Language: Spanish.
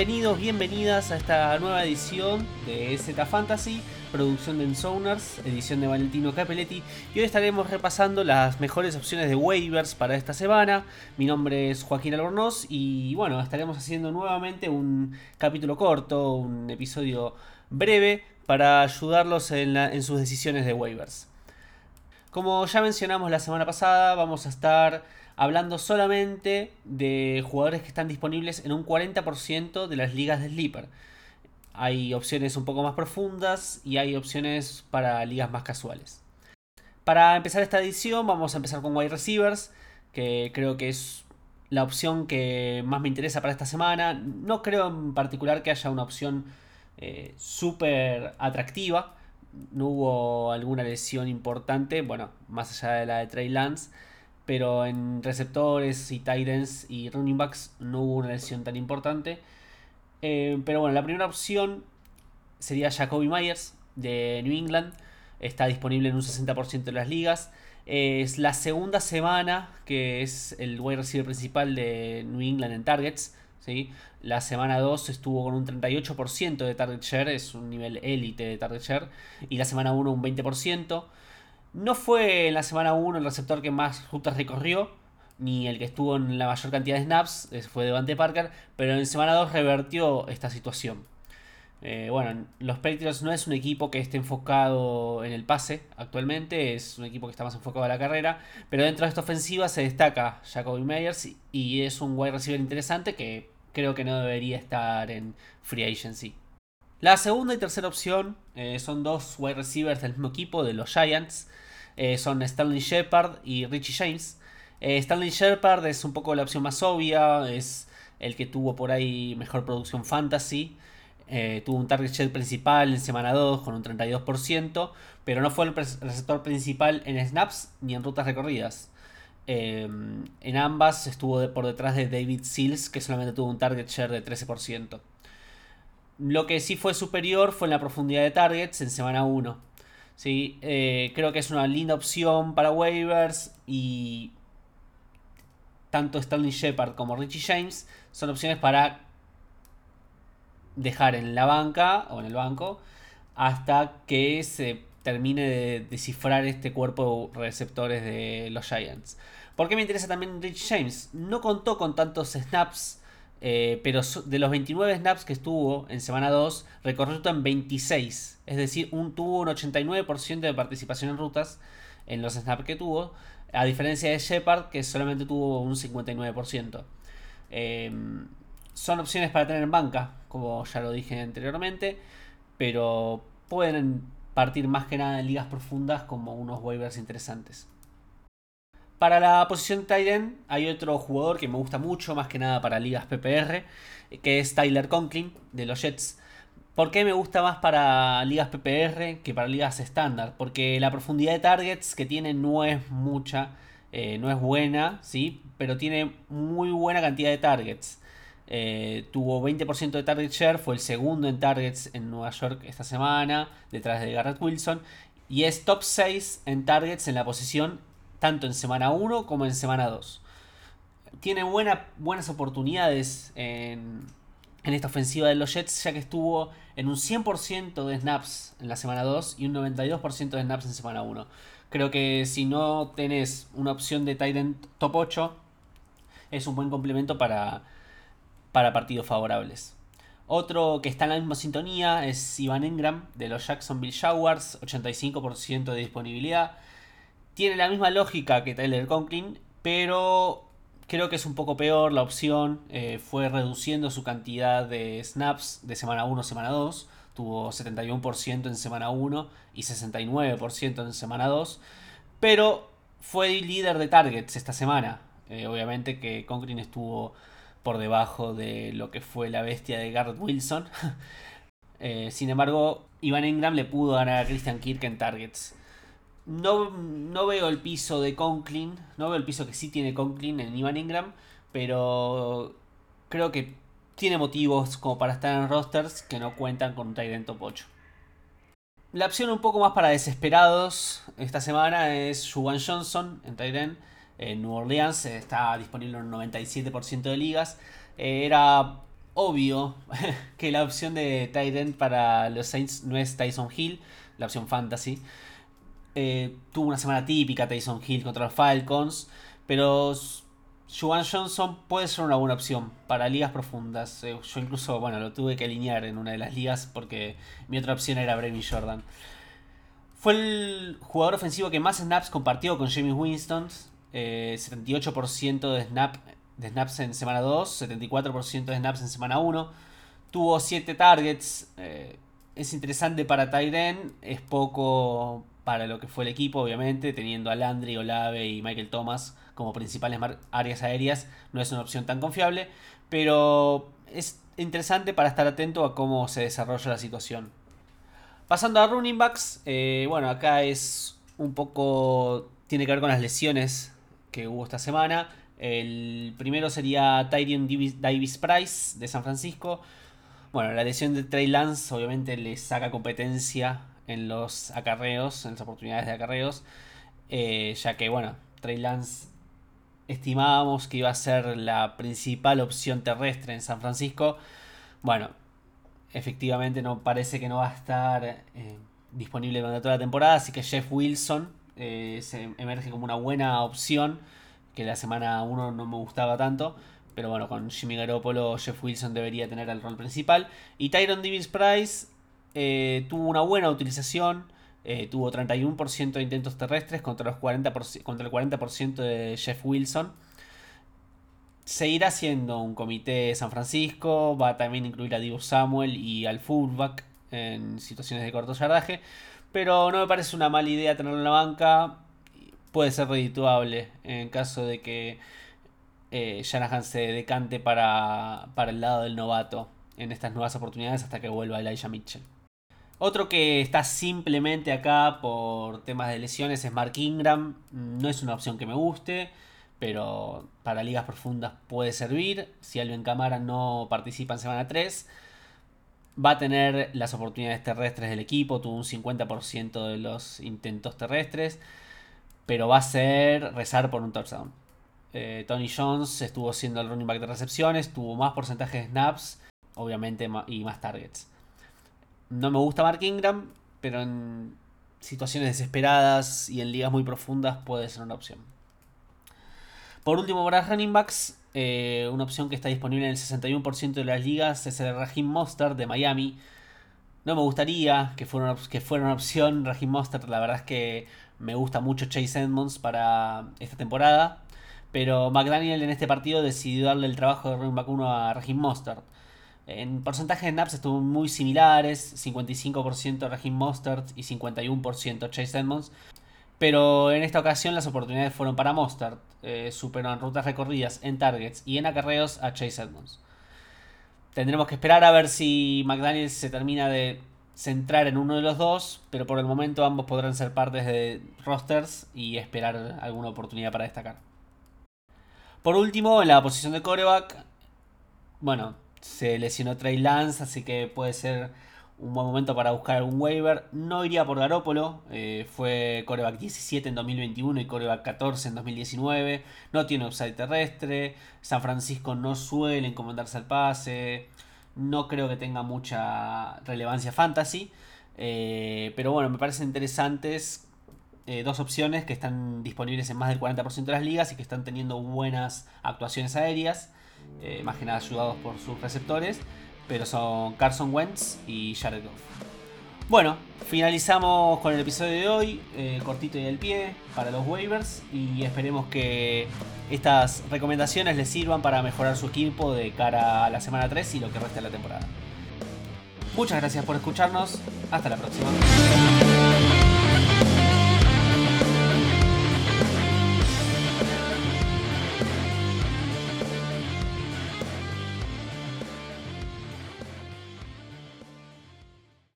bienvenidos, bienvenidas a esta nueva edición de Z Fantasy, producción de Ensoners, edición de Valentino Capelletti. Y hoy estaremos repasando las mejores opciones de waivers para esta semana. Mi nombre es Joaquín Albornoz y bueno, estaremos haciendo nuevamente un capítulo corto, un episodio breve para ayudarlos en, en sus decisiones de waivers. Como ya mencionamos la semana pasada, vamos a estar hablando solamente de jugadores que están disponibles en un 40% de las ligas de Sleeper. Hay opciones un poco más profundas y hay opciones para ligas más casuales. Para empezar esta edición vamos a empezar con wide receivers, que creo que es la opción que más me interesa para esta semana. No creo en particular que haya una opción eh, súper atractiva. No hubo alguna lesión importante, bueno, más allá de la de Trey Lance pero en receptores y tight ends y running backs no hubo una lesión tan importante. Eh, pero bueno, la primera opción sería Jacoby Myers de New England. Está disponible en un 60% de las ligas. es la segunda semana que es el wide receiver principal de New England en targets. ¿sí? La semana 2 estuvo con un 38% de target share, es un nivel élite de target share. Y la semana 1 un 20%. No fue en la semana 1 el receptor que más rutas recorrió, ni el que estuvo en la mayor cantidad de snaps, fue Devante Parker, pero en semana 2 revertió esta situación. Eh, bueno, los Patriots no es un equipo que esté enfocado en el pase actualmente, es un equipo que está más enfocado en la carrera, pero dentro de esta ofensiva se destaca Jacoby Meyers y es un wide receiver interesante que creo que no debería estar en free agency. La segunda y tercera opción eh, son dos wide receivers del mismo equipo, de los Giants. Eh, son Stanley Shepard y Richie James. Eh, Stanley Shepard es un poco la opción más obvia, es el que tuvo por ahí mejor producción fantasy. tuvo un target share principal en semana 2 con un 32%, pero no fue el receptor principal en snaps ni en rutas recorridas. en ambas estuvo por detrás de David Seals, que solamente tuvo un target share de 13%. Lo que sí fue superior fue en la profundidad de targets en semana 1. ¿sí? Eh, creo que es una linda opción para waivers y tanto Stanley Shepard como Richie James son opciones para dejar en la banca o en el banco hasta que se termine de descifrar este cuerpo de receptores de los Giants. ¿Por qué me interesa también Richie James? No contó con tantos snaps eh, pero de los 29 snaps que estuvo en semana 2, recorrió en 26. Es decir, un, tuvo un 89% de participación en rutas en los snaps que tuvo. A diferencia de Shepard, que solamente tuvo un 59%. Em, son opciones para tener en banca, como ya lo dije anteriormente. Pero pueden partir más que nada en ligas profundas como unos waivers interesantes. Para la posición Titan hay otro jugador que me gusta mucho, más que nada para ligas PPR, que es Tyler Conklin de los Jets. ¿Por qué me gusta más para ligas PPR que para ligas estándar? Porque la profundidad de targets que tiene no es mucha, eh, no es buena, ¿sí? pero tiene muy buena cantidad de targets. Eh, tuvo 20% de target share, fue el segundo en targets en Nueva York esta semana, detrás de Garrett Wilson. Y es top 6 en targets en la posición tanto en semana 1 como en semana 2. Tiene buenas oportunidades en, esta ofensiva de los Jets, ya que estuvo en un 100% de snaps en la semana 2 y un 92% de snaps en semana 1. Creo que si no tenés una opción de Titan top 8, es un buen complemento para, para partidos favorables. Otro que está en la misma sintonía es Ivan Engram de los Jacksonville Jaguars, 85% de disponibilidad. Tiene la misma lógica que Tyler Conklin, pero creo que es un poco peor la opción. Eh, fue reduciendo su cantidad de snaps de semana 1 a semana 2. Tuvo 71% en semana 1 y 69% en semana 2. Pero fue líder de targets esta semana. Eh, obviamente que Conklin estuvo por debajo de lo que fue la bestia de Garrett Wilson. Eh, sin embargo, Ivan Ingram le pudo ganar a Christian Kirk en targets. No, veo el piso de Conklin, no veo el piso que sí tiene Conklin en Ivan Ingram, pero creo que tiene motivos como para estar en rosters que no cuentan con un Tyrant top 8. La opción un poco más para desesperados esta semana es Juwan Johnson en Tyrant. En New Orleans está disponible en un 97% de ligas. Eh, era obvio que la opción de Tyrant para los Saints no es Tyson Hill, la opción fantasy. Eh, tuvo una semana típica Tyson Hill contra los Falcons, pero Juwan Johnson puede ser una buena opción para ligas profundas. Eh, yo incluso, bueno, lo tuve que alinear en una de las ligas porque mi otra opción era Brevin Jordan. Fue el jugador ofensivo que más snaps compartió con James Winston. 78% de, snap, de snaps en semana 2, 74% de snaps en semana 1. Tuvo 7 targets. Eh, es interesante para Tyden, es poco para lo que fue el equipo, obviamente, teniendo a Landry, Olave y Michael Thomas como principales áreas aéreas, no es una opción tan confiable, pero es interesante para estar atento a cómo se desarrolla la situación. Pasando a running backs, eh, bueno, acá es un poco, tiene que ver con las lesiones que hubo esta semana. El primero sería Tyrion Davis Price de San Francisco. Bueno, la lesión de Trey Lance obviamente le saca competencia en los acarreos, en las oportunidades de acarreos, eh, ya que, bueno, Trey Lance estimábamos que iba a ser la principal opción terrestre en San Francisco. Bueno, efectivamente no parece que no va a estar eh, disponible durante toda la temporada, así que Jeff Wilson eh, emerge como una buena opción, que la semana 1 no me gustaba tanto. Pero bueno, con Jimmy Garoppolo, Jeff Wilson debería tener el rol principal. Y Tyron Davis Price eh, tuvo una buena utilización. Eh, tuvo 31% de intentos terrestres contra, los 40%, contra el 40% de Jeff Wilson. Seguirá siendo un comité San Francisco. Va a también incluir a Divo Samuel y al fullback en situaciones de corto yardaje. Pero no me parece una mala idea tenerlo en la banca. Puede ser redituable en caso de que eh, Shanahan se decante para, para el lado del novato en estas nuevas oportunidades hasta que vuelva Elijah Mitchell. Otro que está simplemente acá por temas de lesiones es Mark Ingram. No es una opción que me guste, pero para ligas profundas puede servir. Si Alvin Camara no participa en semana 3, va a tener las oportunidades terrestres del equipo. Tuvo un 50% de los intentos terrestres, pero va a ser rezar por un touchdown. Eh, Tony Jones estuvo siendo el running back de recepciones, tuvo más porcentaje de snaps, obviamente, y más targets. No me gusta Mark Ingram, pero en situaciones desesperadas y en ligas muy profundas puede ser una opción. Por último, para running backs, eh, una opción que está disponible en el 61% de las ligas es el Raheem Mostert de Miami. No me gustaría que fuera, una, que fuera una opción Raheem Mostert. La verdad es que me gusta mucho Chase Edmonds para esta temporada. Pero McDaniel en este partido decidió darle el trabajo de running back 1 a Raheem Mostert. En porcentaje de snaps estuvo muy similares, 55% Raheem Mostert y 51% Chase Edmonds. Pero en esta ocasión las oportunidades fueron para Mostert. Eh, superó en rutas recorridas, en targets y en acarreos a Chase Edmonds. Tendremos que esperar a ver si McDaniel se termina de centrar en uno de los dos, pero por el momento ambos podrán ser partes de rosters y esperar alguna oportunidad para destacar. Por último, en la posición de coreback, bueno, se lesionó Trey Lance, así que puede ser un buen momento para buscar algún waiver. No iría por Garópolo, eh, fue coreback 17 en 2021 y coreback 14 en 2019. No tiene upside terrestre. San Francisco no suele encomendarse al pase. No creo que tenga mucha relevancia fantasy. Eh, pero bueno, me parecen interesantes eh, dos opciones que están disponibles en más del 40% de las ligas y que están teniendo buenas actuaciones aéreas, eh, más que nada ayudados por sus receptores, pero son Carson Wentz y Jared Goff. Bueno, finalizamos con el episodio de hoy, eh, cortito y del pie, para los waivers, y esperemos que estas recomendaciones les sirvan para mejorar su equipo de cara a la semana 3 y lo que resta de la temporada. Muchas gracias por escucharnos, hasta la próxima.